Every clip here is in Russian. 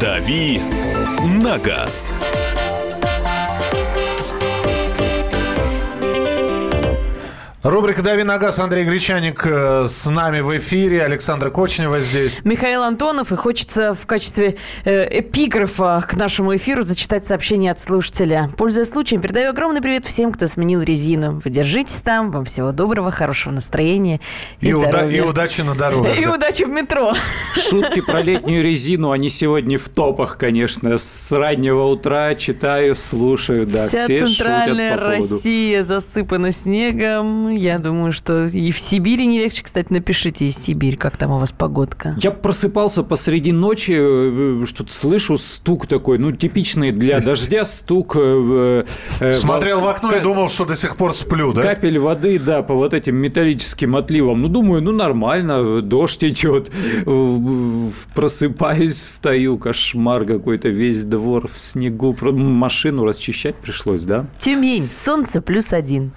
«Дави на газ». Рубрика «Дави на газ». Андрей Гречаник э, с нами в эфире. Александра Кочнева здесь. Михаил Антонов. И хочется в качестве э, эпиграфа к нашему эфиру зачитать сообщение от слушателя. Пользуясь случаем, передаю огромный привет всем, кто сменил резину. Вы держитесь там. Вам всего доброго, хорошего настроения и, И, уда- и удачи на дорогах. И удачи в метро. Шутки про летнюю резину, они сегодня в топах, конечно. С раннего утра читаю, слушаю, да, Вся все центральная шутят по поводу. Россия засыпана снегом. Я думаю, что и в Сибири не легче. Кстати, напишите из Сибирь, как там у вас погодка. Я просыпался посреди ночи, э, что-то слышу стук такой, ну, типичный для дождя стук. э, э, Смотрел в окно и думал, что до сих пор сплю, да? Капель воды, да, по вот этим металлическим отливам. Ну, думаю, ну, нормально, дождь идет. Просыпаюсь, встаю, кошмар какой-то, весь двор в снегу. Машину расчищать пришлось, да? Тюмень, солнце плюс один.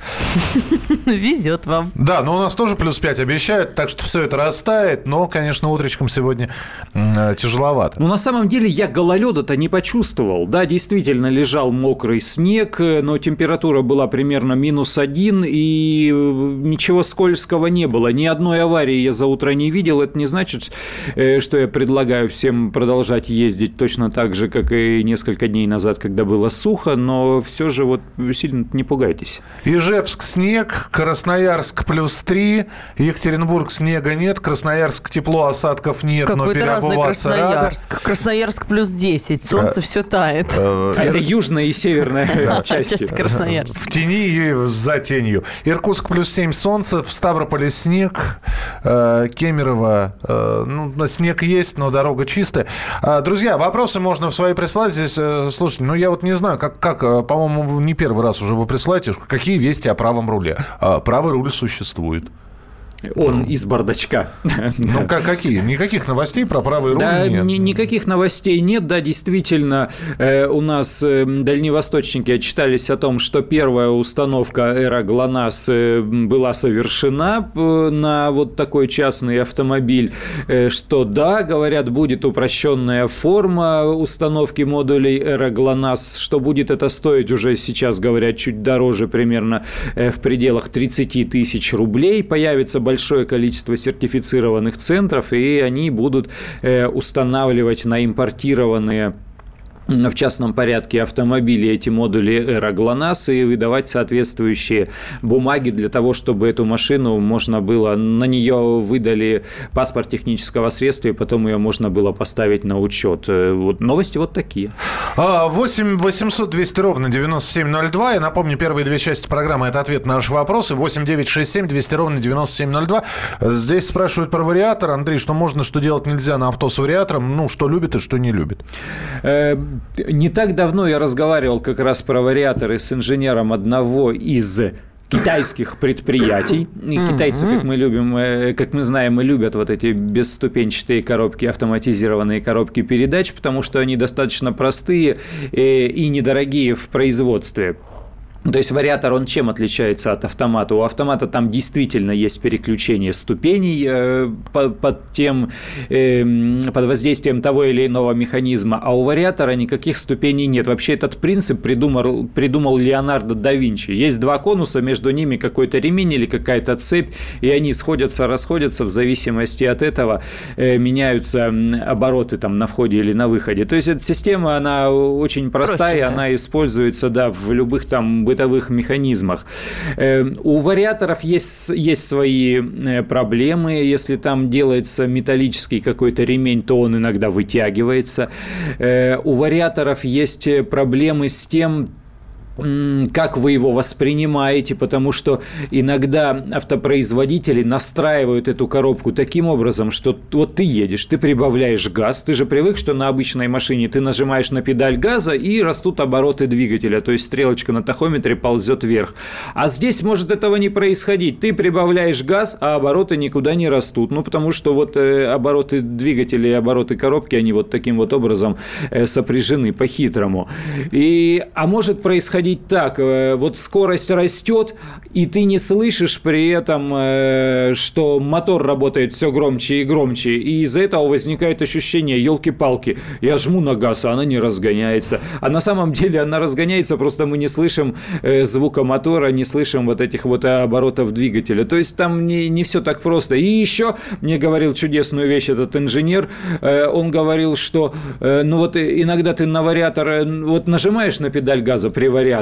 Везет вам. Да, но у нас тоже плюс 5 обещают, так что все это растает, но, конечно, утречком сегодня э, тяжеловато. Ну, на самом деле, я гололеда-то не почувствовал. Да, действительно, лежал мокрый снег, э, но температура была примерно минус один, и э, ничего скользкого не было. Ни одной аварии я за утро не видел. Это не значит, что я предлагаю всем продолжать ездить точно так же, как и несколько дней назад, когда было сухо, но все же вот сильно не пугайтесь. Ижевск снег, Красноярск плюс 3, Екатеринбург снега нет, Красноярск тепло, осадков нет, но Какой-то разный переобуваться рада. Красноярск. Красноярск плюс 10. Солнце все тает. Э, А это южная и северная. Часть Красноярск. В тени и за тенью. Иркутск плюс 7 солнце, в Ставрополе снег, э, Кемерово, э, ну, снег есть, но дорога чистая. А, Друзья, вопросы можно в свои прислать здесь. э, Слушайте, ну я вот не знаю, как, как э, по-моему, не первый раз уже вы присылаете, какие вести о правом руле. Правый руль существует. Он из бардачка. Ну, как, какие? Никаких новостей про правый руль Да, нет. ни- никаких новостей нет. Да, действительно, э, у нас э, дальневосточники отчитались о том, что первая установка Эра ГЛОНАСС э, была совершена э, на вот такой частный автомобиль. Э, что да, говорят, будет упрощенная форма установки модулей Эра ГЛОНАСС. Что будет это стоить уже сейчас, говорят, чуть дороже, примерно э, в пределах 30 тысяч рублей. Появится большое количество сертифицированных центров, и они будут э, устанавливать на импортированные в частном порядке автомобили эти модули Эра ГЛОНАСС и выдавать соответствующие бумаги для того, чтобы эту машину можно было, на нее выдали паспорт технического средства, и потом ее можно было поставить на учет. Э, Вот новости вот такие. А, 8 800 200 ровно 9702. Я напомню, первые две части программы – это ответ на наши вопросы. 8 967 200 ровно 9702. Здесь спрашивают про вариатор. Андрей, что можно, что делать нельзя на авто с вариатором? Ну, что любит и что не любит. Не так давно я разговаривал как раз про вариаторы с инженером одного из китайских предприятий. И китайцы, как мы любим, э, как мы знаем, и любят вот эти бесступенчатые коробки, автоматизированные коробки передач, потому что они достаточно простые э, и недорогие в производстве. То есть вариатор, он чем отличается от автомата? У автомата там действительно есть переключение ступеней э, по- под тем, эм, под воздействием того или иного механизма, а у вариатора никаких ступеней нет. Вообще этот принцип придумал, придумал Леонардо да Винчи. Есть два конуса, между ними какой-то ремень или какая-то цепь, и они сходятся, расходятся в зависимости от этого, э, меняются обороты там на входе или на выходе. То есть эта система, она очень простая, Простенькая. она используется, да, в любых там бытовых механизмах. Э, У вариаторов есть, есть свои э, проблемы. Если там делается металлический какой-то ремень, то он иногда вытягивается. Э, У вариаторов есть э, проблемы с тем, как вы его воспринимаете, потому что иногда автопроизводители настраивают эту коробку таким образом, что вот ты едешь, ты прибавляешь газ, ты же привык, что на обычной машине ты нажимаешь на педаль газа и растут обороты двигателя, то есть стрелочка на тахометре ползет вверх. А здесь может этого не происходить. Ты прибавляешь газ, а обороты никуда не растут, ну потому что вот э, обороты двигателя и обороты коробки, они вот таким вот образом э, сопряжены по-хитрому. И, а может происходить происходить так. Э, вот скорость растет, и ты не слышишь при этом, э, что мотор работает все громче и громче. И из-за этого возникает ощущение, елки-палки, я жму на газ, а она не разгоняется. А на самом деле она разгоняется, просто мы не слышим э, звука мотора, не слышим вот этих вот оборотов двигателя. То есть там не, не все так просто. И еще мне говорил чудесную вещь этот инженер. Он говорил, что ну вот иногда ты на вариатор вот нажимаешь на педаль газа при вариаторе,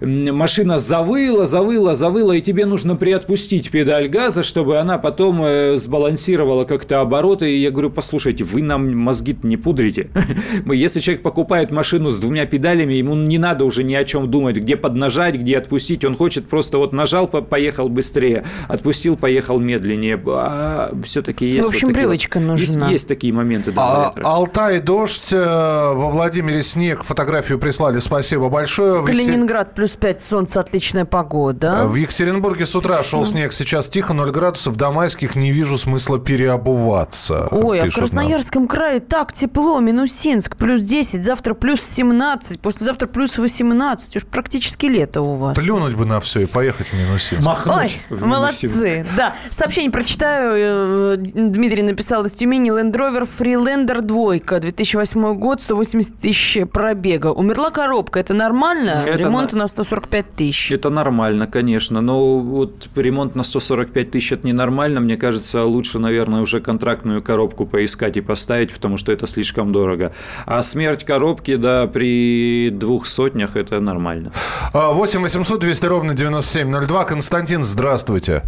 машина завыла, завыла, завыла, и тебе нужно приотпустить педаль газа, чтобы она потом э, сбалансировала как-то обороты. И я говорю, послушайте, вы нам мозги не пудрите. Если человек покупает машину с двумя педалями, ему не надо уже ни о чем думать, где поднажать, где отпустить. Он хочет просто вот нажал, поехал быстрее, отпустил, поехал медленнее. А все-таки есть ну, В общем, вот привычка вот, нужна. Есть, есть такие моменты. Да, а, Алтай, дождь, э, во Владимире снег, фотографию прислали, спасибо большое. Калининград плюс 5, солнце, отличная погода. В Екатеринбурге с утра шел снег, сейчас тихо, 0 градусов. До майских не вижу смысла переобуваться. Ой, а в Красноярском нам. крае так тепло. Минусинск плюс 10, завтра плюс 17, послезавтра плюс 18. Уж практически лето у вас. Плюнуть бы на все и поехать в Минусинск. Махнуть Ой, в молодцы. Да, сообщение прочитаю. Э, Дмитрий написал из Тюмени Land Rover Freelander двойка, 2008 год, 180 тысяч пробега. Умерла коробка, это нормально? Это Ремонт на... на 145 тысяч. Это нормально, конечно, но вот ремонт на 145 тысяч это ненормально. Мне кажется, лучше, наверное, уже контрактную коробку поискать и поставить, потому что это слишком дорого. А смерть коробки, да, при двух сотнях это нормально. 8 800 200 ровно 9702. Константин, здравствуйте.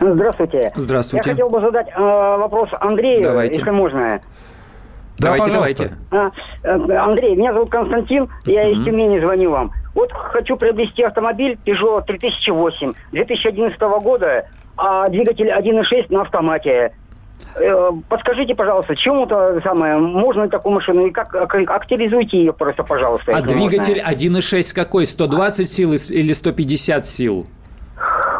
Здравствуйте. Здравствуйте. Я хотел бы задать э, вопрос Андрею, Давайте. если можно. Да, давайте, пожалуйста. давайте. А, Андрей, меня зовут Константин, я из Тюмени звоню вам. Вот хочу приобрести автомобиль Peugeot 3008 2011 года, а двигатель 1.6 на автомате. Э, подскажите, пожалуйста, чему-то самое, можно такую машину, и как активизуйте ее просто, пожалуйста. А двигатель 1.6 какой? 120 сил или 150 сил?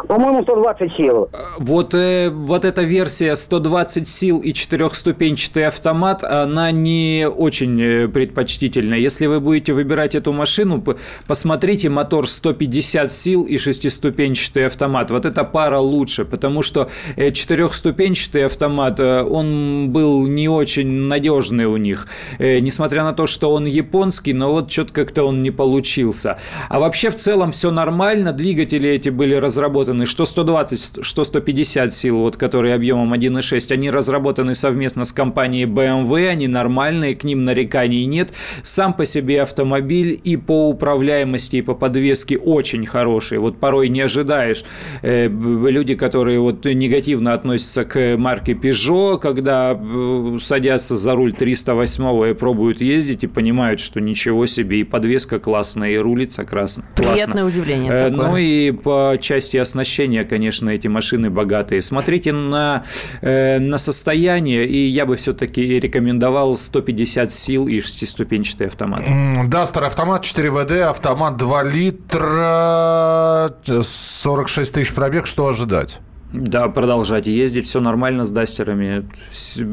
По-моему, 120 сил. Вот, э, вот эта версия 120 сил и четырехступенчатый автомат, она не очень э, предпочтительная. Если вы будете выбирать эту машину, посмотрите мотор 150 сил и шестиступенчатый автомат. Вот эта пара лучше, потому что э, четырехступенчатый автомат, э, он был не очень надежный у них. Несмотря на то, что он японский, но вот что-то как-то он не получился. А вообще в целом все нормально. Двигатели эти были разработаны разработаны что 120, что 150 сил, вот, которые объемом 1,6, они разработаны совместно с компанией BMW, они нормальные, к ним нареканий нет. Сам по себе автомобиль и по управляемости, и по подвеске очень хороший. Вот порой не ожидаешь. Э, люди, которые вот негативно относятся к марке Peugeot, когда э, садятся за руль 308 и пробуют ездить, и понимают, что ничего себе, и подвеска классная, и рулится классно. Приятное удивление э, такое. Ну и по части оснащения оснащения, конечно, эти машины богатые. Смотрите на, э, на состояние, и я бы все-таки рекомендовал 150 сил и шестиступенчатый автомат. Дастер автомат 4 ВД, автомат 2 литра, 46 тысяч пробег. Что ожидать? Да, продолжать ездить, все нормально с дастерами.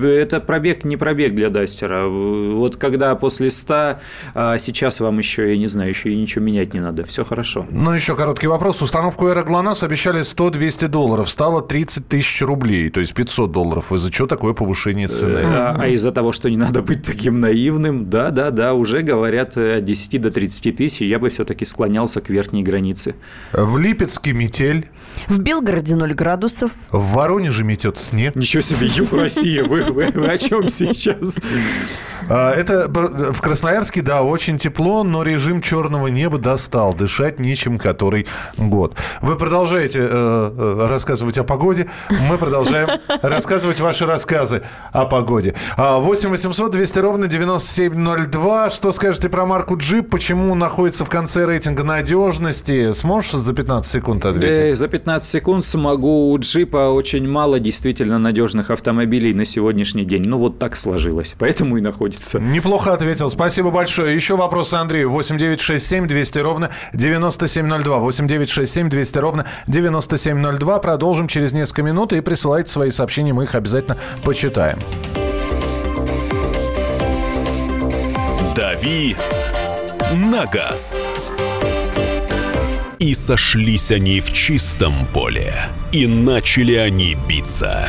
Это пробег, не пробег для дастера. Вот когда после 100, а сейчас вам еще, я не знаю, еще и ничего менять не надо. Все хорошо. Ну, еще короткий вопрос. Установку Эра ГЛОНАСС обещали 100-200 долларов. Стало 30 тысяч рублей, то есть 500 долларов. Из-за чего такое повышение цены? А, а из-за того, что не надо быть таким наивным, да, да, да, уже говорят от 10 до 30 тысяч. Я бы все-таки склонялся к верхней границе. В Липецке метель. В Белгороде 0 градусов градусов. В Воронеже метет снег. Ничего себе, юг России, вы, вы, вы о чем сейчас? А, это в Красноярске, да, очень тепло, но режим черного неба достал. Дышать нечем который год. Вы продолжаете э, э рассказывать о погоде. Мы продолжаем рассказывать ваши рассказы о погоде. 8 800 200 ровно 9702. Что скажете про марку Джип? Почему находится в конце рейтинга надежности? Сможешь за 15 секунд ответить? Э, за 15 секунд смогу джипа очень мало действительно надежных автомобилей на сегодняшний день. Ну, вот так сложилось. Поэтому и находится. Неплохо ответил. Спасибо большое. Еще вопросы Андрею. 8967 200 ровно 9702. 8967 200 ровно 9702. Продолжим через несколько минут. И присылайте свои сообщения. Мы их обязательно почитаем. «Дави на газ». И сошлись они в чистом поле, и начали они биться.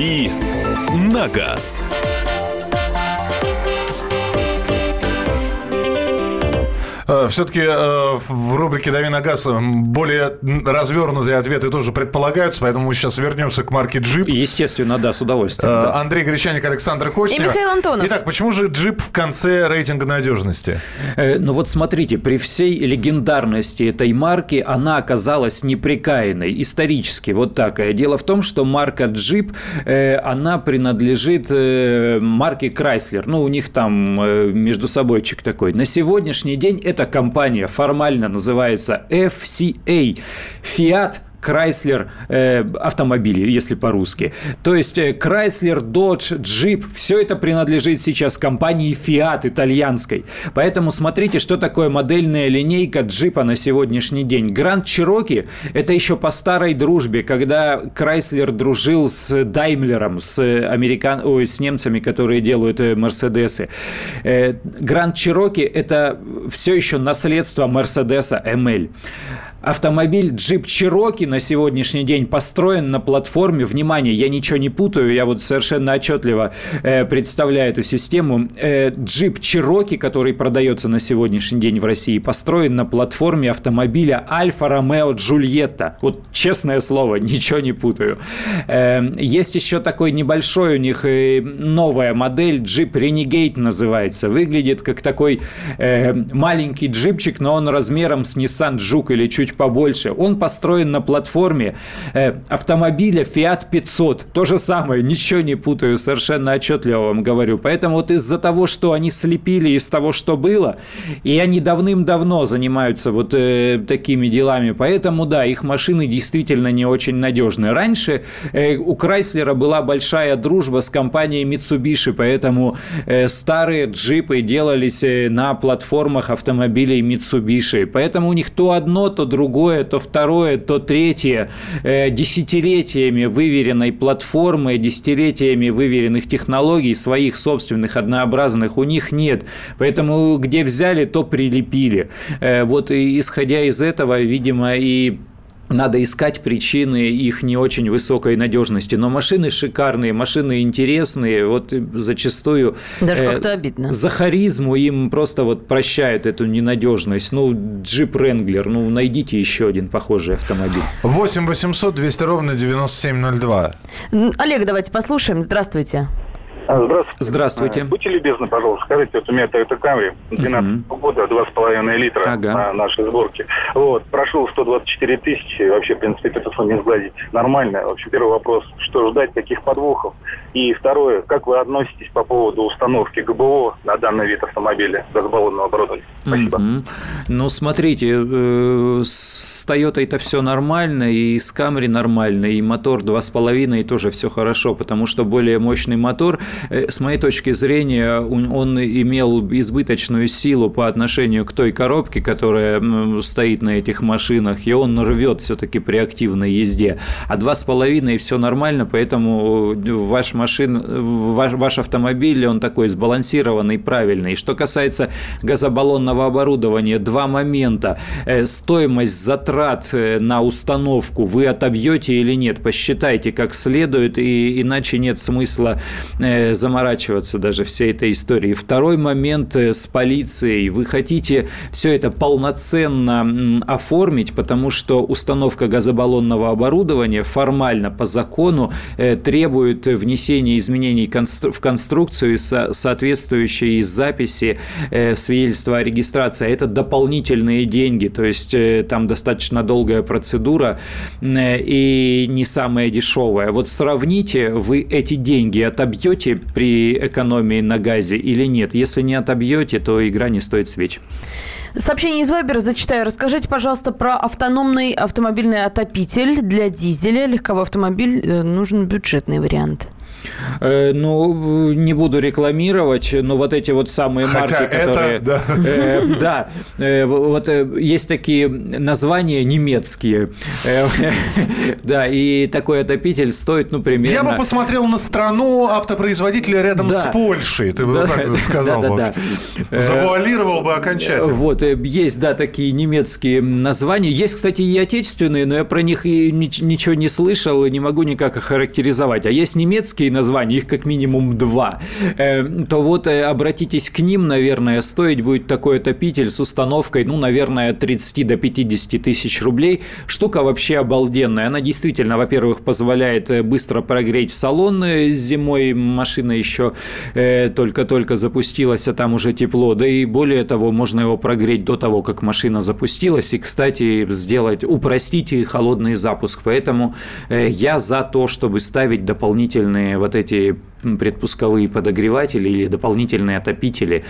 «Дави на газ». Все-таки э, в рубрике «Дави на газ» более развернутые ответы тоже предполагаются, поэтому мы сейчас вернемся к марке «Джип». Естественно, да, с удовольствием. Э, да. Андрей Гречаник, Александр Кочнев. И Михаил Антонов. Итак, почему же «Джип» в конце рейтинга надежности? Э, Ну вот смотрите, при всей легендарности этой марки она оказалась неприкаянной, исторически, вот так. Э, Дело в том, что марка э, она принадлежит э, марке Chrysler. Ну, у них там э, между собойчик такой. На сегодняшний день эта компания формально называется FCA. Fiat Chrysler э, автомобили, если по-русски. То есть э, Chrysler, Dodge, Jeep, все это принадлежит сейчас компании Fiat итальянской. Поэтому смотрите, что такое модельная линейка джипа на сегодняшний день. Grand Cherokee – это еще по старой дружбе, когда Chrysler дружил с Даймлером, с, американ... Ой, с немцами, которые делают э, Мерседесы. Э, Grand Cherokee – это все еще наследство Мерседеса ML. Автомобиль Jeep Cherokee на сегодняшний день построен на платформе, внимание, я ничего не путаю, я вот совершенно отчетливо э, представляю эту систему. Э, Jeep Cherokee, который продается на сегодняшний день в России, построен на платформе автомобиля Альфа Ромео Джульетта. Вот честное слово, ничего не путаю. Э, есть еще такой небольшой у них э, новая модель, Jeep Renegade называется. Выглядит как такой э, маленький джипчик, но он размером с Nissan Juke или чуть побольше. Он построен на платформе э, автомобиля Fiat 500. То же самое, ничего не путаю, совершенно отчетливо вам говорю. Поэтому вот из-за того, что они слепили из того, что было, и они давным-давно занимаются вот э, такими делами, поэтому, да, их машины действительно не очень надежны. Раньше э, у Крайслера была большая дружба с компанией Mitsubishi, поэтому э, старые джипы делались э, на платформах автомобилей Mitsubishi. Поэтому у них то одно, то другое, то второе, то третье э, десятилетиями выверенной платформы, десятилетиями выверенных технологий, своих собственных однообразных у них нет. Поэтому где взяли, то прилепили. Э, вот исходя из этого, видимо, и надо искать причины их не очень высокой надежности. Но машины шикарные, машины интересные. Вот зачастую... Даже э, как-то обидно. За харизму им просто вот прощают эту ненадежность. Ну, джип Ренглер, ну, найдите еще один похожий автомобиль. 8 800 200 ровно 9702. Олег, давайте послушаем. Здравствуйте. Здравствуйте. Здравствуйте. Будьте любезны, пожалуйста, скажите, вот у меня Toyota Camry 12 Мгм. года, 2,5 литра Ага. на нашей сборке. Вот, прошел 124 тысячи, вообще, в принципе, телефон не сгладить. Нормально. Вообще, первый вопрос, что ждать, каких подвохов? И второе, как вы относитесь по поводу установки ГБО на данный вид автомобиля, газобаллонного оборудования? Спасибо. Мгм. Ну, смотрите, э, с Toyota это все нормально, и с Camry нормально, и мотор 2,5 тоже все хорошо, потому что более мощный мотор, с моей точки зрения, он имел избыточную силу по отношению к той коробке, которая стоит на этих машинах, и он рвет все-таки при активной езде. А 2,5 все нормально, поэтому ваш машин, ваш, ваш автомобиль, он такой сбалансированный, правильный. Что касается газобаллонного оборудования, два момента. Э, Стоимость затрат э, на установку вы отобьете или нет, посчитайте как следует, и иначе нет смысла э, э, заморачиваться даже всей этой историей. Второй момент э, с полицией. Вы хотите все это полноценно оформить, потому что установка газобаллонного оборудования формально по закону требует внесения изменений в конструкцию и соответствующей записи свидетельства о регистрации. Это дополнительные деньги, то есть там достаточно долгая процедура и не самая дешевая. Вот сравните, вы эти деньги отобьете при экономии на газе или нет? Если не отобьете, то игра не стоит свеч. Сообщение из Вайбера зачитаю. Расскажите, пожалуйста, про автономный автомобильный отопитель для дизеля. Легковой автомобиль э, нужен бюджетный вариант. Э, ну, не буду рекламировать, но вот эти вот самые Хотя марки, которые... Это, да, э, да э, вот э, есть такие названия немецкие. Э, да, и такой отопитель стоит, ну, примерно... Я бы посмотрел на страну автопроизводителя рядом да. с Польшей, ты бы да, вот так сказал. Да. Э, Завуалировал бы окончательно. Вот, есть, да, такие немецкие названия. Есть, кстати, и отечественные, но я про них и ничего не слышал и не могу никак охарактеризовать. А есть немецкие названий, их как минимум два, э, то вот э, обратитесь к ним, наверное, стоить будет такой отопитель с установкой, ну, наверное, от 30 до 50 тысяч рублей. Штука вообще обалденная. Она действительно, во-первых, позволяет э, быстро прогреть салон зимой. Машина еще только-только запустилась, а там уже тепло. Да и более того, можно его прогреть до того, как машина запустилась. И, кстати, сделать, упростить холодный запуск. Поэтому я за то, чтобы ставить дополнительные вот эти предпусковые подогреватели или дополнительные отопители,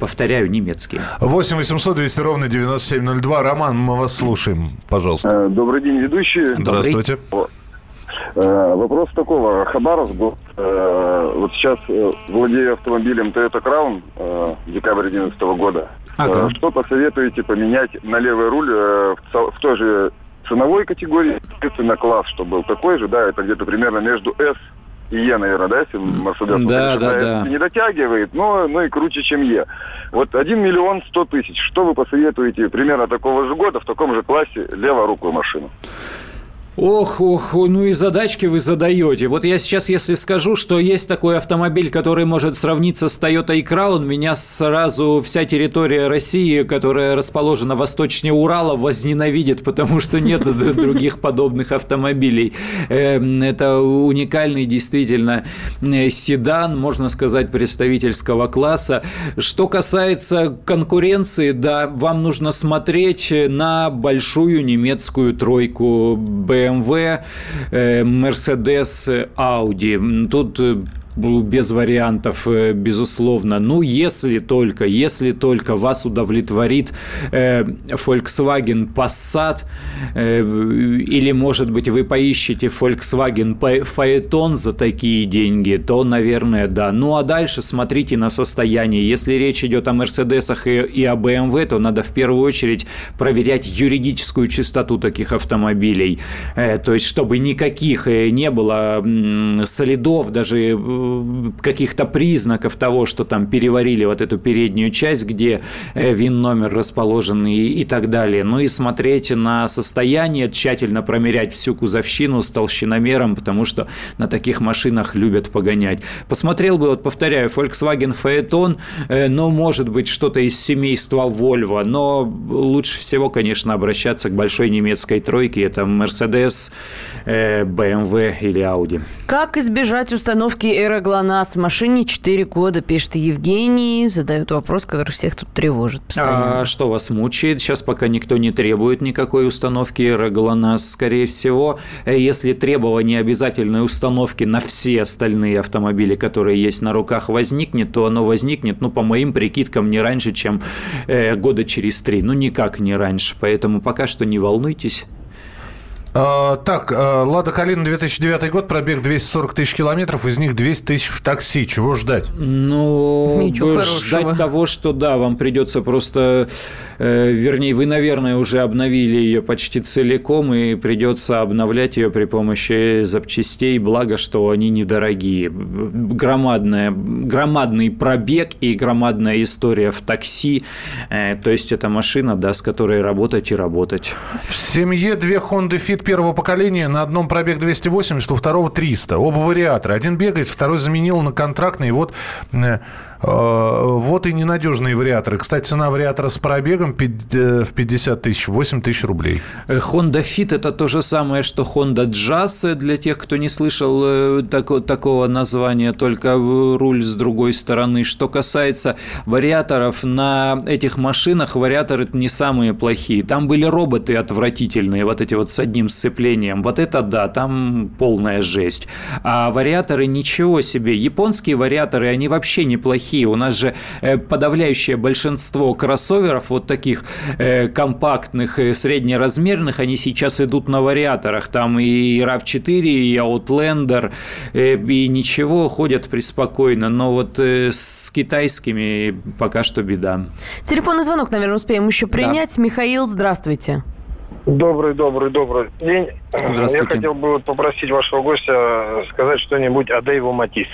повторяю, немецкие. 8 800 200 ровно 9702. Роман, мы вас слушаем, пожалуйста. Э, добрый день, ведущие. Здравствуйте. Э, вопрос такого. Хабаровск был. Э, вот сейчас владею автомобилем Toyota Crown декабрь 2011 года. Ага. Что посоветуете поменять на левый руль в той же ценовой категории, естественно, класс, что был такой же, да, это где-то примерно между S Е, наверное, да, если Мерседес да, да, да. не дотягивает, но, но и круче, чем Е. Вот 1 миллион 100 тысяч. Что вы посоветуете примерно такого же года в таком же классе леворукую машину? Ох, ох, ну и задачки вы задаете. Вот я сейчас, если скажу, что есть такой автомобиль, который может сравниться с Toyota Crown, меня сразу вся территория России, которая расположена восточнее Урала, возненавидит, потому что нет других подобных автомобилей. Эм, это уникальный действительно э, седан, можно сказать, представительского класса. Что касается конкуренции, да, вам нужно смотреть на большую немецкую тройку BMW BMW, Mercedes, Audi. Тут без вариантов, э, безусловно. Ну, если только, если только вас удовлетворит э, Volkswagen Passat, э, или, может быть, вы поищете Volkswagen Phaeton за такие деньги, то, наверное, да. Ну, а дальше смотрите на состояние. Если речь идет о Мерседесах и, и о BMW, то надо в первую очередь проверять юридическую чистоту таких автомобилей. Э, то есть, чтобы никаких э, не было следов, даже каких-то признаков того, что там переварили вот эту переднюю часть, где э, ВИН-номер расположен и, и так далее. Ну и смотреть на состояние, тщательно промерять всю кузовщину с толщиномером, потому что на таких машинах любят погонять. Посмотрел бы, вот повторяю, Volkswagen Phaeton, э, ну, может быть, что-то из семейства Volvo, но лучше всего, конечно, обращаться к большой немецкой тройке, это Mercedes, BMW э, или Audi. Как избежать установки Эра ГЛОНАСС машине 4 года, пишет Евгений, задает вопрос, который всех тут тревожит постоянно. А что вас мучает? Сейчас пока никто не требует никакой установки ГЛОНАСС. Скорее всего, если требование обязательной установки на все остальные автомобили, которые есть на руках, возникнет, то оно возникнет, ну, по моим прикидкам, не раньше, чем э, года через три. Ну, никак не раньше. Поэтому пока что не волнуйтесь. А, так, а, Лада Калина 2009 год, пробег 240 тысяч километров, из них 200 тысяч в такси. Чего ждать? Ну, Ничего ждать хорошего. того, что да, вам придется просто, э, вернее, вы, наверное, уже обновили ее почти целиком, и придется обновлять ее при помощи запчастей, благо, что они недорогие. Громадная, громадный пробег и громадная история в такси. Э, то есть, это машина, да, с которой работать и работать. В семье две Honda Fit первого поколения, на одном пробег 280, у второго 300. Оба вариатора. Один бегает, второй заменил на контрактный. И вот э, вот и ненадежные вариаторы. Кстати, цена вариатора с пробегом э, в 50 тысяч, 8 тысяч рублей. Э, Honda Fit – это то же самое, что Honda Jazz, для тех, кто не слышал такого названия, только руль с другой стороны. Что касается вариаторов, на этих машинах вариаторы не самые плохие. Там были роботы отвратительные, вот эти вот с одним сцеплением. Вот это да, там полная жесть. А вариаторы ничего себе. Японские вариаторы, они вообще неплохие плохие. У нас же э, подавляющее большинство кроссоверов, вот таких э, компактных, э, среднеразмерных, они сейчас идут на вариаторах. Там и RAV4, и Outlander, и ничего, ходят преспокойно. Но вот с китайскими пока что беда. Телефонный звонок, наверное, успеем еще принять. Да. Михаил, здравствуйте. Добрый, добрый, добрый день. Здравствуйте. Я хотел бы попросить вашего гостя сказать что-нибудь о Дэйву Матис.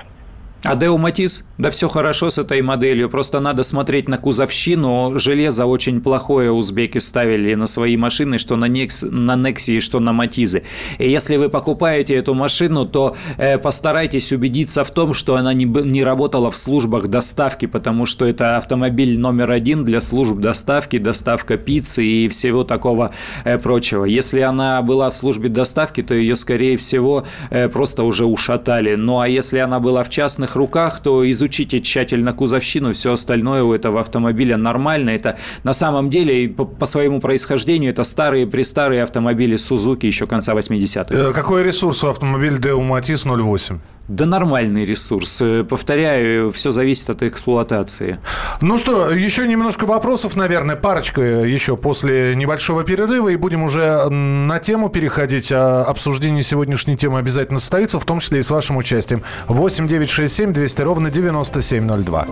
А Део Матис? Да все хорошо с этой моделью, просто надо смотреть на кузовщину. Железо очень плохое узбеки ставили на свои машины, что на, Некс, на Нексии, что на Матизы. И если вы покупаете эту машину, то э, постарайтесь убедиться в том, что она не, не работала в службах доставки, потому что это автомобиль номер один для служб доставки, доставка пиццы и всего такого э, прочего. Если она была в службе доставки, то ее, скорее всего, э, просто уже ушатали. Ну а если она была в частных надежных руках, то изучите тщательно кузовщину, все остальное у этого автомобиля нормально. Это на самом деле по, по своему происхождению это старые престарые автомобили Suzuki еще конца 80-х. Э, какой ресурс у автомобиля Deo Matiz 08? Да нормальный ресурс. Э, повторяю, все зависит от эксплуатации. Ну что, еще немножко вопросов, наверное, парочка еще после небольшого перерыва, и будем уже на тему переходить. А обсуждение сегодняшней темы обязательно состоится, в том числе и с вашим участием. 8 9 6 7 200 ровно 9702.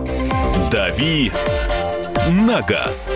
«Дави на газ».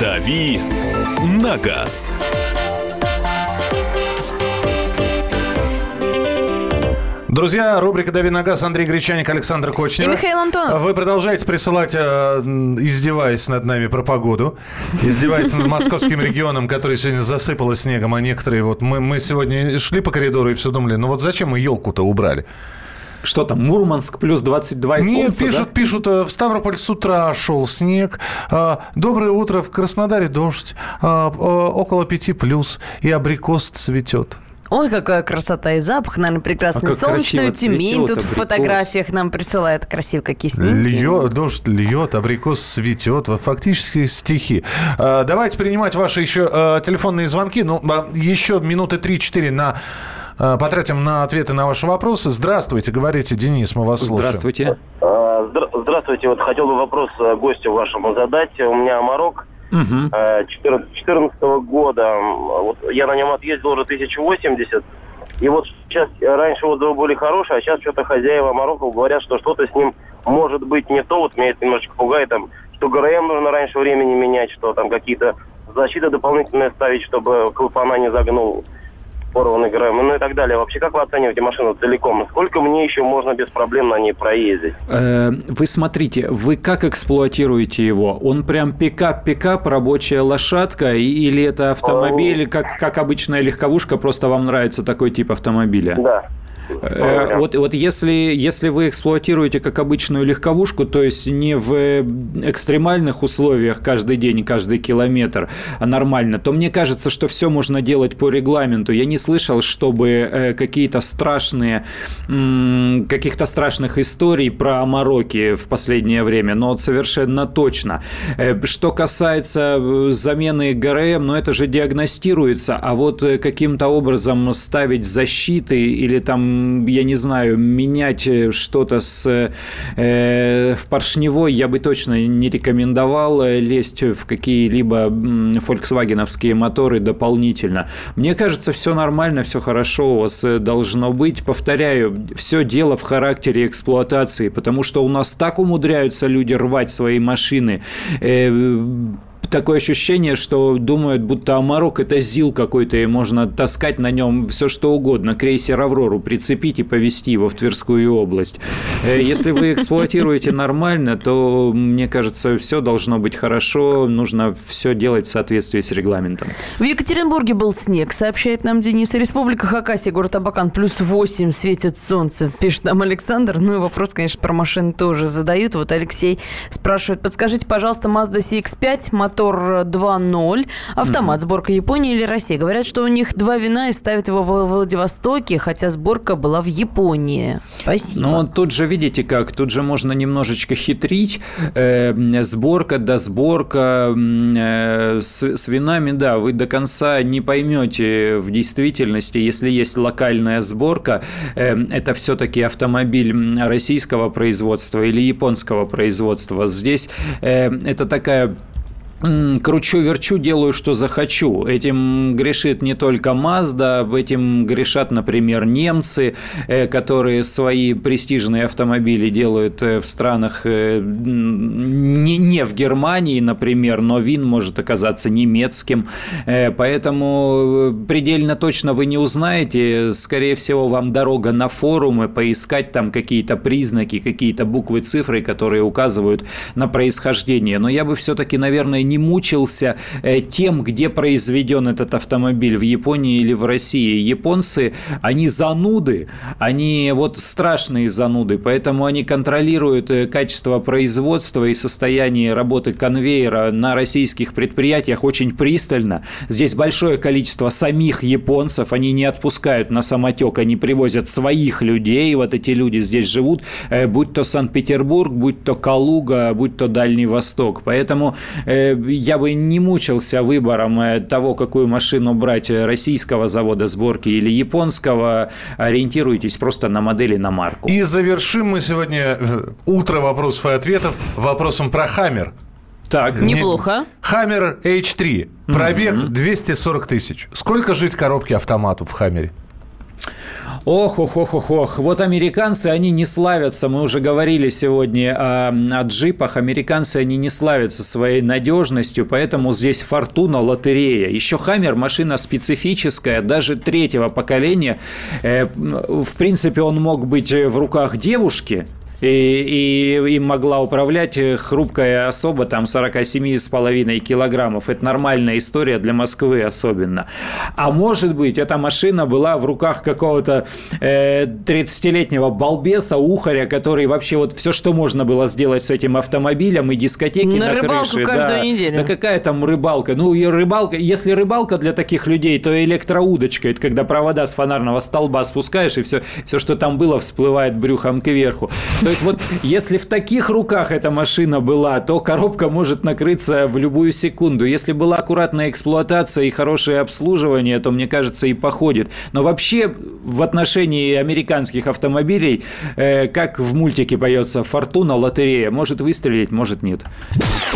«Дави на газ». Друзья, рубрика «Дави на газ», Андрей Гречаник, Александр Кочнев. И Михаил Антонов. Вы продолжаете присылать, э, издеваясь над нами про погоду, издеваясь над московским регионом, который сегодня засыпало снегом, а некоторые вот... Мы, мы сегодня шли по коридору и все думали, ну вот зачем мы елку-то убрали? Что там, Мурманск плюс 22 и Нет, солнце, пишут, да? пишут, э, в Ставрополь с утра шел снег. А, доброе утро, в Краснодаре дождь. А, около 5 плюс. И абрикос цветет. Ой, какая красота и запах, наверное, прекрасный. А Солнечную Тюмень тут абрикос. в фотографиях нам присылают красиво какие снимки. Льет, дождь льет, абрикос цветет. Фактически стихи. А, давайте принимать ваши еще а, телефонные звонки. Ну, а, еще минуты 3-4 на потратим на ответы на ваши вопросы. Здравствуйте, говорите, Денис, мы вас слушаем. Здравствуйте. А, Здравствуйте, вот хотел бы вопрос э, гостю вашему задать. У меня Марок Мгм. 2014 года. Вот я на нем отъездил уже 1080. И вот сейчас, раньше отзывы были хорошие, а сейчас что-то хозяева Марокко говорят, что что-то с ним может быть не то. Вот меня это немножечко пугает, там, что ГРМ нужно раньше времени менять, что там какие-то защиты дополнительные ставить, чтобы клапана не загнул порванный ГРМ, ну и так далее. Вообще, как вы оцениваете машину целиком? Сколько мне еще можно без проблем на ней проездить? Э, Вы смотрите, вы как эксплуатируете его? Он прям пикап-пикап, рабочая лошадка, или это автомобиль, как, как обычная легковушка, просто вам нравится такой тип автомобиля? Да. Э, Вот, вот если, если вы эксплуатируете как обычную легковушку, то есть не в экстремальных условиях каждый день, каждый километр, а нормально, то мне кажется, что все можно делать по регламенту. Я не слышал, чтобы э, какие-то страшные, каких-то страшных историй про Марокки в последнее время, но совершенно точно. Э, Что касается замены ГРМ, ну это же диагностируется, а вот каким-то образом ставить защиты или там я не знаю, менять что-то с э, в поршневой я бы точно не рекомендовал лезть в какие-либо фольксвагеновские моторы дополнительно. Мне кажется, все нормально, все хорошо у вас должно быть. Повторяю, все дело в характере эксплуатации, потому что у нас так умудряются люди рвать свои машины, э, такое ощущение, что думают, будто Амарок – это ЗИЛ какой-то, и можно таскать на нем все что угодно. Крейсер «Аврору» прицепить и повезти его в Тверскую область. Э, если вы эксплуатируете нормально, то, мне кажется, все должно быть хорошо. Нужно все делать в соответствии с регламентом. В Екатеринбурге был снег, сообщает нам Денис. Республика Хакасия, город Абакан, плюс 8, светит солнце, пишет нам Александр. Ну и вопрос, конечно, про машины тоже задают. Вот Алексей спрашивает, подскажите, пожалуйста, Mazda CX-5, мотор мотор 2.0, автомат, сборка Японии или России. Говорят, что у них два вина и ставят его в Владивостоке, хотя сборка была в Японии. Спасибо. Ну, тут же, видите как, тут же можно немножечко хитрить. Э, сборка да сборка э, с, с винами, да, вы до конца не поймете в действительности, если есть локальная сборка, э, это все-таки автомобиль российского производства или японского производства. Здесь э, это такая кручу-верчу, делаю, что захочу. Этим грешит не только Mazda, этим грешат, например, немцы, э, которые свои престижные автомобили делают э, в странах э, не в Германии, например, но вин может оказаться немецким. Поэтому предельно точно вы не узнаете. Скорее всего, вам дорога на форумы, поискать там какие-то признаки, какие-то буквы, цифры, которые указывают на происхождение. Но я бы все-таки, наверное, не мучился э, тем, где произведен этот автомобиль, в Японии или в России. Японцы, они зануды, они вот страшные зануды, поэтому они контролируют э, качество производства и состояние работы конвейера на российских предприятиях очень пристально. Здесь большое количество самих японцев, они не отпускают на самотек, они привозят своих людей, вот эти люди здесь живут, э, будь то Санкт-Петербург, будь то Калуга, будь то Дальний Восток. Поэтому я бы не мучился выбором э, того, какую машину брать э, российского завода сборки или японского. Ориентируйтесь просто на модели, на марку. И завершим мы сегодня э, утро вопросов и ответов вопросом про «Хаммер». Так. Неплохо. Хаммер H3. Пробег mm-hmm. 240 тысяч. Сколько жить коробки автомату в Хаммере? Ох, ох, ох, ох, ох. Вот американцы, они не славятся. Мы уже говорили сегодня о, о джипах. Американцы, они не славятся своей надежностью, поэтому здесь фортуна, лотерея. Еще Хаммер машина специфическая, даже третьего поколения. Э, в принципе, он мог быть в руках девушки, и, и им могла управлять хрупкая особа, там, 47,5 килограммов. Это нормальная история для Москвы особенно. А может быть, эта машина была в руках какого-то э, 30-летнего балбеса, ухаря, который вообще вот все, что можно было сделать с этим автомобилем, и дискотеки на, на рыбалку крыше. каждую да. неделю. Да какая там рыбалка? Ну, и рыбалка, если рыбалка для таких людей, то электроудочка, это когда провода с фонарного столба спускаешь, и все, все что там было, всплывает брюхом кверху. То есть вот если в таких руках эта машина была, то коробка может накрыться в любую секунду. Если была аккуратная эксплуатация и хорошее обслуживание, то, мне кажется, и походит. Но вообще в отношении американских автомобилей, э, как в мультике поется «Фортуна, лотерея», может выстрелить, может нет.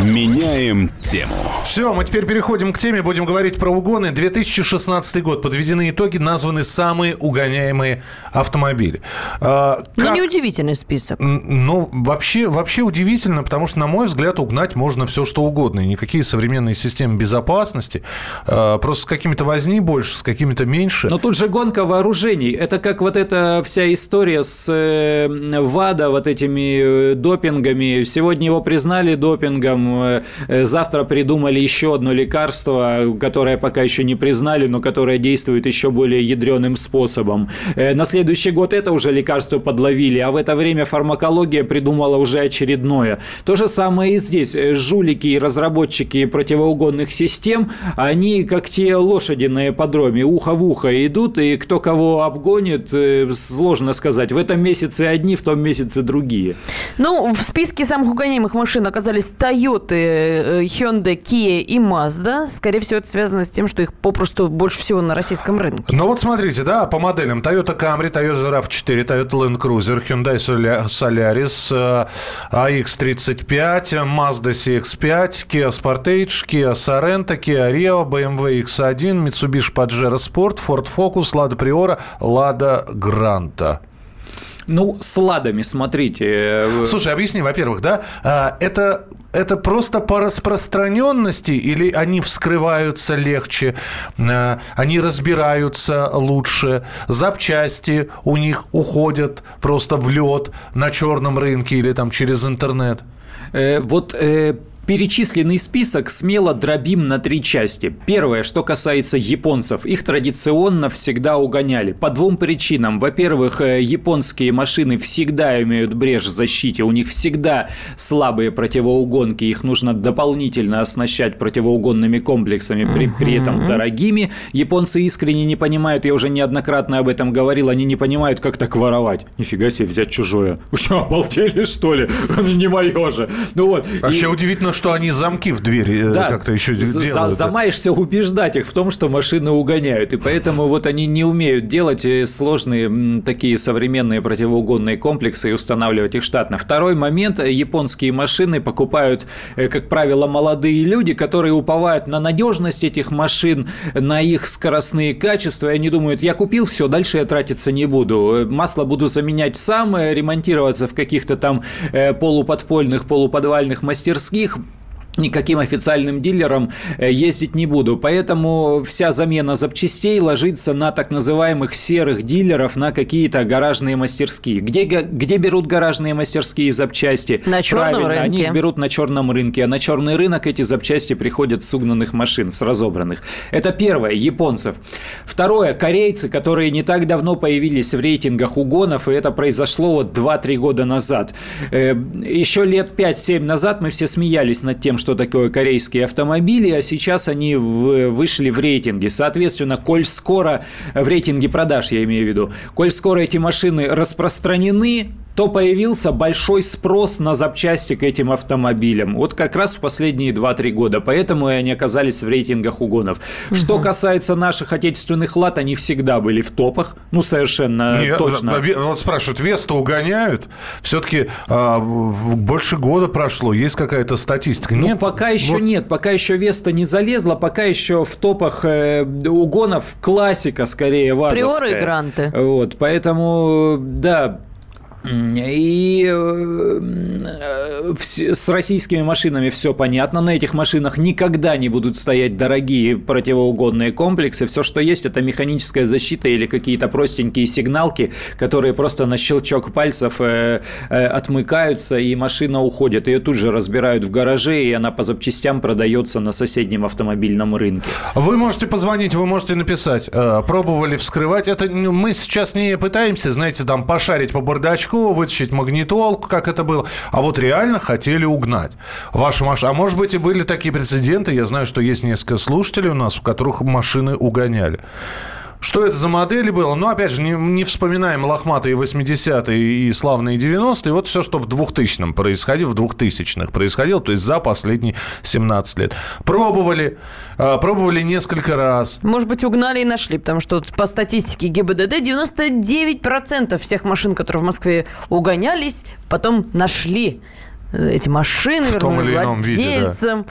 Меняем тему. Все, мы теперь переходим к теме, будем говорить про угоны. 2016 год. Подведены итоги, названы самые угоняемые автомобили. А, как... Ну, неудивительный список. Ну, вообще, вообще удивительно, потому что, на мой взгляд, угнать можно все, что угодно. И никакие современные системы безопасности. Э, просто с какими-то возни больше, с какими-то меньше. Но тут же гонка вооружений. Это как вот эта вся история с э, ВАДА, вот этими э, допингами. Сегодня его признали допингом. Завтра придумали еще одно лекарство, которое пока еще не признали, но которое действует еще более ядреным способом. На следующий год это уже лекарство подловили, а в это время фармакология фармакология придумала уже очередное. То же самое и здесь. Жулики и разработчики противоугонных систем, они как те лошади на ипподроме, ухо в ухо идут, и кто кого обгонит, э, сложно сказать. В этом месяце одни, в том месяце другие. Ну, в списке самых угоняемых машин оказались Toyota э, Hyundai, Kia и Mazda. Скорее всего, это связано с тем, что их попросту больше всего на российском рынке. Ну вот смотрите, да, по моделям. Toyota Camry, Toyota RAV4, Toyota Land Cruiser, Hyundai Solaris, AX35, Mazda CX-5, Kia Sportage, Kia Sorento, Kia Rio, BMW X1, Mitsubishi Pajero Sport, Ford Focus, Lada Priora, Lada Granta. Ну, с ладами, смотрите. Э, Слушай, объясни, во-первых, да, а, это это просто по распространенности или они вскрываются легче, а, они разбираются лучше, запчасти у них уходят просто в лед на черном рынке или там через интернет? Э, вот э, Перечисленный список смело дробим на три части. Первое, что касается японцев. Их традиционно всегда угоняли. По двум причинам. Во-первых, э, японские машины всегда имеют брешь в защите. У них всегда слабые противоугонки. Их нужно дополнительно оснащать противоугонными комплексами, при, при этом дорогими. Японцы искренне не понимают, я уже неоднократно об этом говорил, они не понимают, как так воровать. Нифига себе, взять чужое. Вы что, обалдели, что ли? Не мое же. Ну вот. Вообще и... удивительно, что они замки в двери э, да, как-то еще делают. Замаешься убеждать их в том, что машины угоняют. И поэтому вот они не умеют делать э, сложные такие современные противоугонные комплексы и устанавливать их штатно. Второй момент. Японские машины покупают, э, как правило, молодые люди, которые уповают на надежность этих машин, на их скоростные качества. И они думают, я купил все, дальше я тратиться не буду. Масло буду заменять сам, ремонтироваться в каких-то там полуподпольных, полуподвальных мастерских никаким официальным дилером э, ездить не буду. Поэтому вся замена запчастей ложится на так называемых серых дилеров, на какие-то гаражные мастерские. Где, где берут гаражные мастерские запчасти? На черном Правильно, рынке. они их берут на черном рынке. А на черный рынок эти запчасти приходят с угнанных машин, с разобранных. Это первое, японцев. Второе, корейцы, которые не так давно появились в рейтингах угонов, и это произошло вот 2-3 года назад. Э, Еще лет 5-7 назад мы все смеялись над тем, что такое корейские автомобили, а сейчас они в, вышли в рейтинге. Соответственно, коль скоро в рейтинге продаж, я имею в виду, коль скоро эти машины распространены, то появился большой спрос на запчасти к этим автомобилям. Вот как раз в последние 2-3 года. Поэтому и они оказались в рейтингах угонов. Угу. Что касается наших отечественных лад, они всегда были в топах. Ну, совершенно Нет, точно. Вот спрашивают, Весту угоняют? Все-таки а, больше года прошло. Есть какая-то статистика? Ну, нет? пока еще вот. нет. Пока еще Веста не залезла. Пока еще в топах э, угонов классика скорее вазовская. Приоры и гранты. Вот, поэтому, да, и э, с российскими машинами все понятно. На этих машинах никогда не будут стоять дорогие противоугонные комплексы. Все, что есть, это механическая защита или какие-то простенькие сигналки, которые просто на щелчок пальцев э, э, отмыкаются, и машина уходит. Ее тут же разбирают в гараже, и она по запчастям продается на соседнем автомобильном рынке. Вы можете позвонить, вы можете написать. Пробовали вскрывать. Это ну, мы сейчас не пытаемся, знаете, там пошарить по бардачку очко, вытащить магнитолку, как это было. А вот реально хотели угнать вашу машину. А может быть и были такие прецеденты. Я знаю, что есть несколько слушателей у нас, у которых машины угоняли. Что это за модели было? Ну, опять же, не, не вспоминаем лохматые 80-е и славные 90-е. Вот все, что в 2000-м происходило, в 2000-х происходило, то есть за последние 17 лет. Пробовали, э, пробовали несколько раз. Может быть, угнали и нашли, потому что по статистике ГИБДД 99% всех машин, которые в Москве угонялись, потом нашли эти машины, в том или ином владельцам. Виде, да.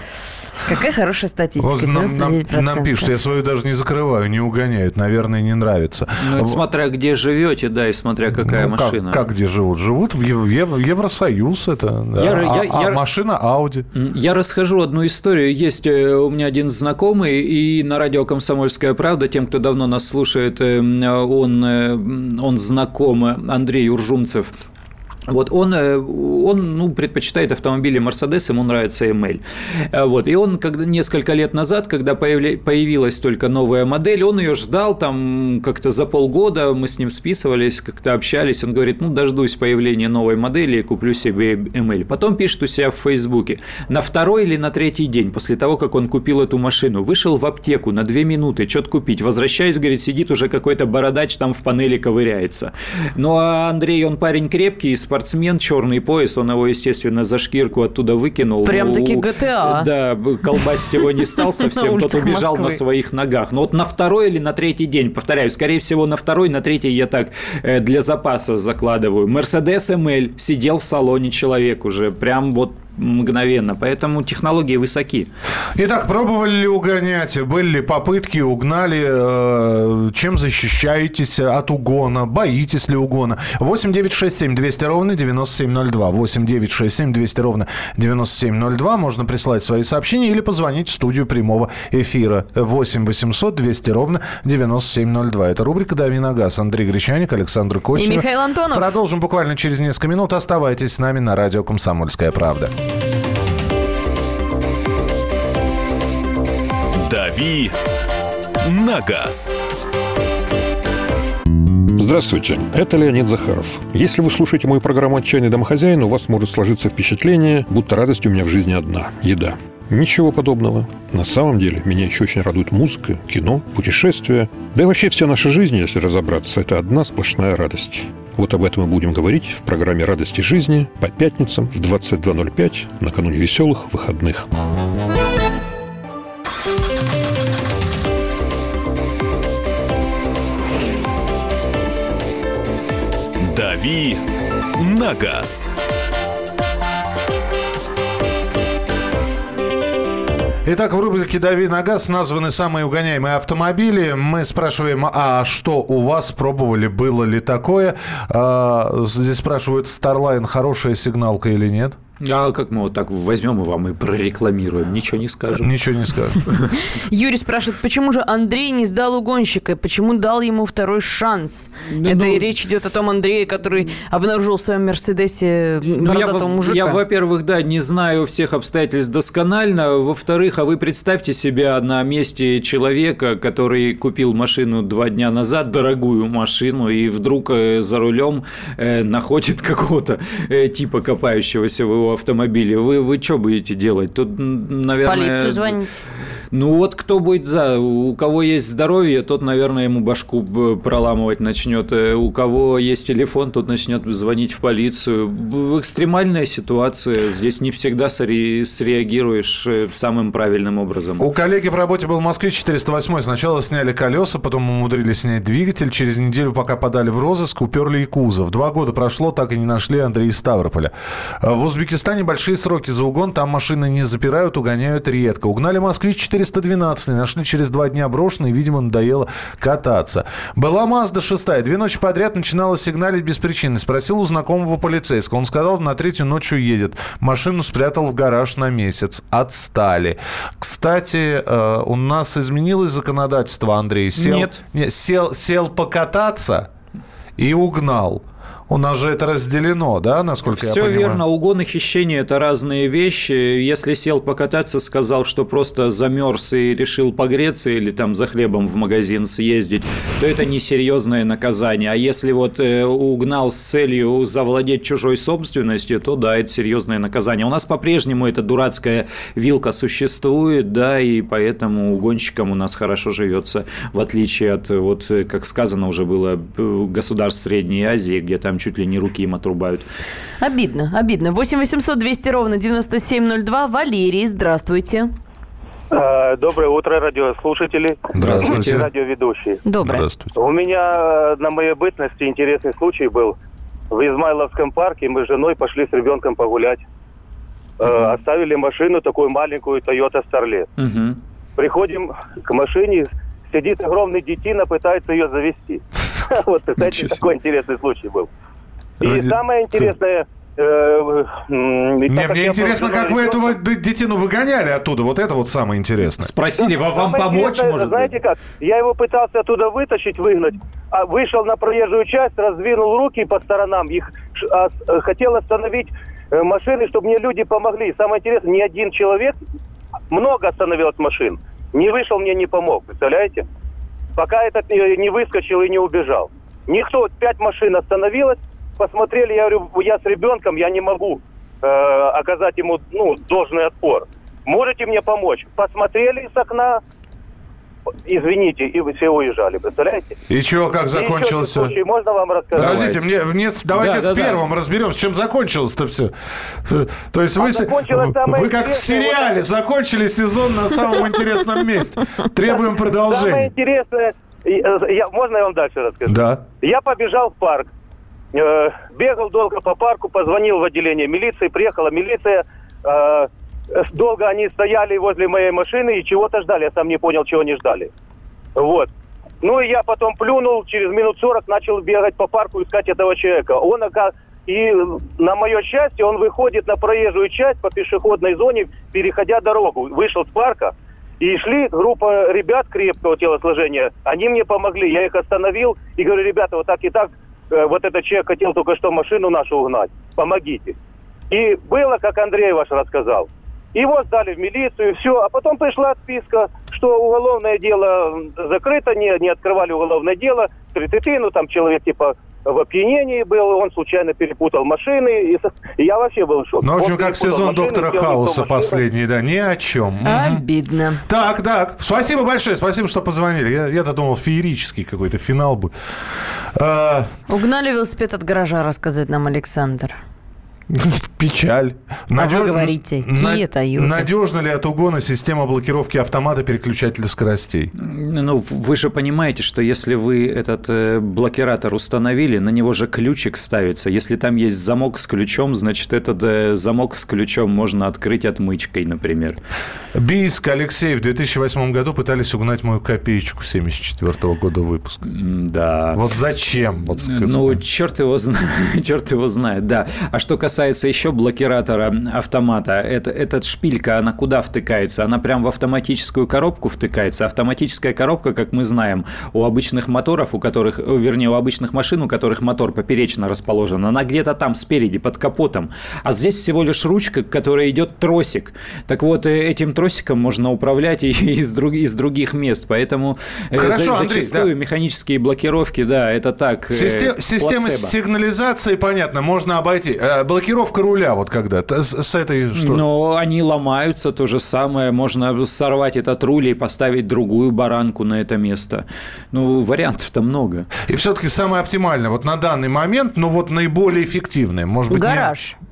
Какая хорошая статистика. Вот нам, нам, нам пишут, я свою даже не закрываю, не угоняют, наверное, не нравится. Ну, это смотря где живете, да, и смотря какая ну, машина. Как, как где живут? Живут в Ев- Евросоюз, это, да. я, а, я, а, я, машина Audi. Я расскажу одну историю. Есть э, у меня один знакомый, и на радио «Комсомольская правда», тем, кто давно нас слушает, э, он, э, он знаком, Андрей Уржумцев, вот он, э, он ну, предпочитает автомобили Mercedes, ему нравится ML. Э, вот, и он когда, несколько лет назад, когда появля, появилась только новая модель, он ее ждал там как-то за полгода, мы с ним списывались, как-то общались, он говорит, ну, дождусь появления новой модели и куплю себе ML. Потом пишет у себя в Фейсбуке, на второй или на третий день после того, как он купил эту машину, вышел в аптеку на две минуты, что-то купить, возвращаюсь, говорит, сидит уже какой-то бородач там в панели ковыряется. Ну, а Андрей, он парень крепкий, спортсмен, черный пояс, он его, естественно, за шкирку оттуда выкинул. Прям-таки GTA. Да, колбасить его не стал совсем, тот убежал на своих ногах. Но вот на второй или на третий день, повторяю, скорее всего, на второй, на третий я так э, для запаса закладываю. Мерседес МЛ сидел в салоне человек уже, прям вот мгновенно. Поэтому технологии высоки. Итак, пробовали ли угонять? Были ли попытки, угнали? Э, чем защищаетесь от угона? Боитесь ли угона? 8 9 6 7 200 ровно 9702. 8 9 6 7 200 ровно 9702. Можно прислать свои сообщения или позвонить в студию прямого эфира. 8 800 200 ровно 9702. Это рубрика «Дави на газ». Андрей Гречаник, Александр Кочнев. И Михаил Антонов. Продолжим буквально через несколько минут. Оставайтесь с нами на радио «Комсомольская правда». «Дави на газ». Здравствуйте, это Леонид Захаров. Если вы слушаете мою программу «Отчаянный домохозяин», у вас может сложиться впечатление, будто радость у меня в жизни одна – еда. Ничего подобного. На самом деле, меня еще очень радует музыка, кино, путешествия. Да и вообще вся наша жизнь, если разобраться, это одна сплошная радость. Вот об этом мы будем говорить в программе «Радости жизни» по пятницам в 22.05 накануне веселых выходных. «Дави на газ». Итак, в рубрике «Дави на газ» названы самые угоняемые автомобили. Мы спрашиваем, а что у вас пробовали, было ли такое? А, здесь спрашивают, Starline хорошая сигналка или нет? А как мы вот так возьмем и вам и прорекламируем? Ничего не скажем. Ничего не скажем. Юрий спрашивает, почему же Андрей не сдал угонщика? Почему дал ему второй шанс? Это ну, и речь идет о том Андрея, который обнаружил в своем Мерседесе ну, я, мужика. Я, во-первых, да, не знаю всех обстоятельств досконально. Во-вторых, а вы представьте себя на месте человека, который купил машину два дня назад, дорогую машину, и вдруг э, за рулем э, находит какого-то э, типа копающегося в его автомобиле, вы, вы что будете делать? Тут, наверное... В полицию звонить. Ну вот кто будет, да, у кого есть здоровье, тот, наверное, ему башку проламывать начнет. Э, у кого есть телефон, тот начнет звонить в полицию. Экстремальная ситуация. Здесь не всегда среагируешь э, самым правильным образом. У коллеги в работе был Москвич 408. Сначала сняли колеса, потом умудрились снять двигатель. Через неделю, пока подали в розыск, уперли и кузов. Два года прошло, так и не нашли Андрея Ставрополя. В Узбекистане большие сроки за угон. Там машины не запирают, угоняют редко. Угнали Москвич 4 412 нашли через два дня брошенный, видимо, надоело кататься. Была Мазда 6 Две ночи подряд начинала сигналить без причины. Спросил у знакомого полицейского. Он сказал, на третью ночь уедет. Машину спрятал в гараж на месяц. Отстали. Кстати, э, у нас изменилось законодательство, Андрей? Сел, Нет. Не, сел, сел покататься и угнал. У нас же это разделено, да, насколько Все я понимаю? Все верно. Угон и хищение – это разные вещи. Если сел покататься, сказал, что просто замерз и решил погреться или там за хлебом в магазин съездить, то это несерьезное наказание. А если вот э, угнал с целью завладеть чужой собственностью, то да, это серьезное наказание. У нас по-прежнему эта дурацкая вилка существует, да, и поэтому угонщикам у нас хорошо живется, в отличие от, вот, как сказано уже было, государств Средней Азии, где там чуть ли не руки им отрубают. Обидно, обидно. 8 800 200 ровно 9702. Валерий, здравствуйте. А, доброе утро, радиослушатели. Здравствуйте. Радиоведущие. Доброе. Здравствуйте. У меня на моей бытности интересный случай был. В Измайловском парке мы с женой пошли с ребенком погулять. Э, оставили машину, такую маленькую Toyota Starlet. Угу. Приходим к машине, сидит огромный детина, пытается ее завести. Вот, кстати, такой интересный случай был. И самое интересное, э, не, мне интересно, как вы эту детину выгоняли оттуда. Вот это вот самое интересное. Спросили, вам, вам помочь, может Знаете как? Я его пытался оттуда вытащить, выгнать, а вышел на проезжую часть, раздвинул руки по сторонам, их а, э, хотел остановить э, машины, чтобы мне люди помогли. Самое интересное, ни один человек, много остановилось машин, не вышел мне, не помог. Представляете? Пока этот не выскочил и не убежал. Никто, пять машин остановилось, посмотрели, я говорю, я с ребенком, я не могу э, оказать ему ну, должный отпор. Можете мне помочь? Посмотрели с окна, извините, и вы все уезжали, представляете? И чего, как закончилось все? Случай, можно вам рассказать? Подождите, мне, мне, давайте Да, с да, да. первым разберемся, чем закончилось-то все. То есть вы, А самое вы как в интересное, сериале закончили сезон на самом интересном месте. Требуем Самое продолжения. интересное, и, э, я, можно я вам дальше расскажу? Да. Я побежал в парк. Э, бегал долго по парку, позвонил в отделение милиции, приехала милиция. Э, э, долго они стояли возле моей машины и чего-то ждали. Я сам не понял, чего они ждали. Вот. Ну и я потом плюнул, через минут 40 начал бегать по парку, искать этого человека. Он, и на мое счастье, он выходит на проезжую часть по пешеходной зоне, переходя дорогу. Вышел с парка, и шли группа ребят крепкого телосложения. Они мне помогли. Я их остановил и говорю, ребята, вот так и так, вот этот человек хотел только что машину нашу угнать. Помогите. И было, как Андрей ваш рассказал. Его сдали в милицию, все. А потом пришла отписка, что уголовное дело закрыто, не, не открывали уголовное дело. Тридцати, ну там человек типа в опьянении был, он случайно перепутал машины. И, я вообще был в шоке. Ну, в общем, Он как сезон машины, Доктора Хауса последний, да, ни о чем. Обидно. Так, так, спасибо большое, спасибо, что позвонили. Я- Я-то думал, феерический какой-то финал будет. А, Угнали велосипед от гаража, рассказывает нам Александр. Печаль. А вы говорите, Kia, Toyota. Надежна ли от угона система блокировки автомата переключателя скоростей? Ну, вы же понимаете, что если вы этот э, блокиратор установили, на него же ключик ставится. Если там есть замок с ключом, значит, этот э, замок с ключом можно открыть отмычкой, например. Бийск, Алексей, в 2008 году пытались угнать мою копеечку 74 года выпуска. Да. Вот зачем? Вот, Ну, черт его, зна- черт его знает, да. А что касается еще блокиратора автомата, это, эта шпилька, она куда втыкается? Она прям в автоматическую коробку втыкается. Автоматическая коробка, как мы знаем, у обычных моторов, у которых, э, вернее, у обычных машин, у которых мотор поперечно расположен, она где-то там спереди, под капотом. А здесь всего лишь ручка, к которой идет тросик. Так вот, э, этим тросиком можно управлять и из, друг- из других мест. Поэтому э, Хорошо, за- Андрей, зачастую механические блокировки, да, это так. э, Систе- система сигнализации, понятно, можно обойти. Э, блокировка руля вот когда? С, с этой что? Но они ломаются, то же самое. Можно сорвать этот руль и поставить другую баранку на это место. Ну, вариантов-то много. И все-таки самое оптимальное вот на данный момент, ну вот наиболее эффективное. Может быть, не- Гараж. Э,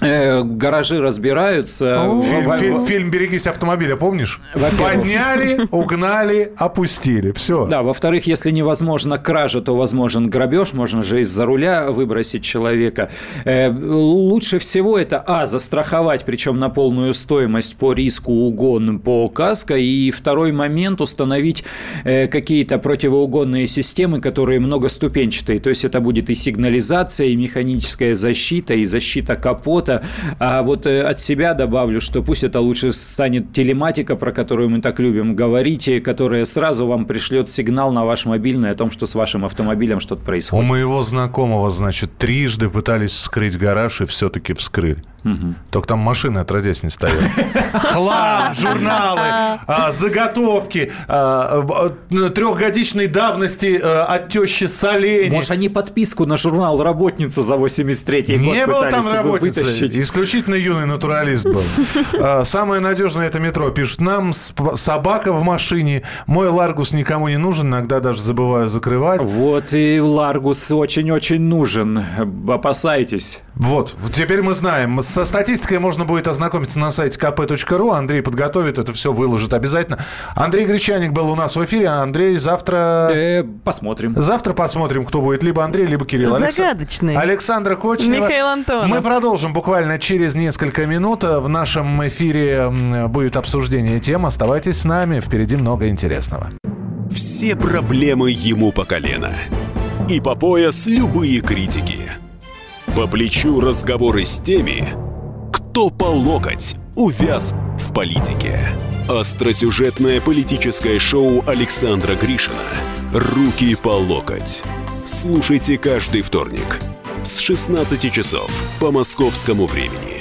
гаражи разбираются. Фильм, фильм- фильм «Берегись автомобиля», помнишь? Во-первых. Подняли, угнали, опустили. Все. Да, во-вторых, если невозможно кража, то возможен грабеж, можно же из-за руля выбросить человека. Э, лучше всего это, а, застраховать, причем на полную стоимость по риску угон по каско, и второй момент установить э, какие-то противоугонные системы, которые многоступенчатые, то есть это будет и сигнализация, и механическая защита, и защита капота, а вот э, от себя добавлю, что пусть это лучше станет телематика, про которую мы так любим говорить, и которая сразу вам пришлет сигнал на ваш мобильный о том, что с вашим автомобилем что-то У происходит. моего знакомого, значит, трижды пытались скрыть гараж и все-таки вскрыли. Только там машины отродясь не стоят. Хлам, журналы, а, заготовки, а, б- трехгодичной давности а, от тещи соленья. Может, они подписку на журнал «Работница» за 83-й год Не был там вытащить? исключительно юный натуралист был. А, Самое надежное это метро. Пишут, нам собака в машине, мой Ларгус никому не нужен, иногда даже забываю закрывать. Вот и Ларгус очень-очень нужен. Опасайтесь. Вот, теперь мы знаем. Со статистикой можно будет ознакомиться на сайте kp.ru. Андрей подготовит это все, выложит обязательно. Андрей Гречаник был у нас в эфире. а Андрей завтра... Э, посмотрим. Завтра посмотрим, кто будет. Либо Андрей, либо Кирилл. Алекс- Загадочный. Александра Кочнева. Михаил Антонов. Мы продолжим буквально через несколько минут. В нашем эфире будет обсуждение тем. Оставайтесь с нами. Впереди много интересного. Все проблемы ему по колено. И по пояс любые критики. По плечу разговоры с теми, кто по локоть увяз в политике. Остросюжетное политическое шоу Александра Гришина «Руки по локоть». Слушайте каждый вторник с 16 часов по московскому времени.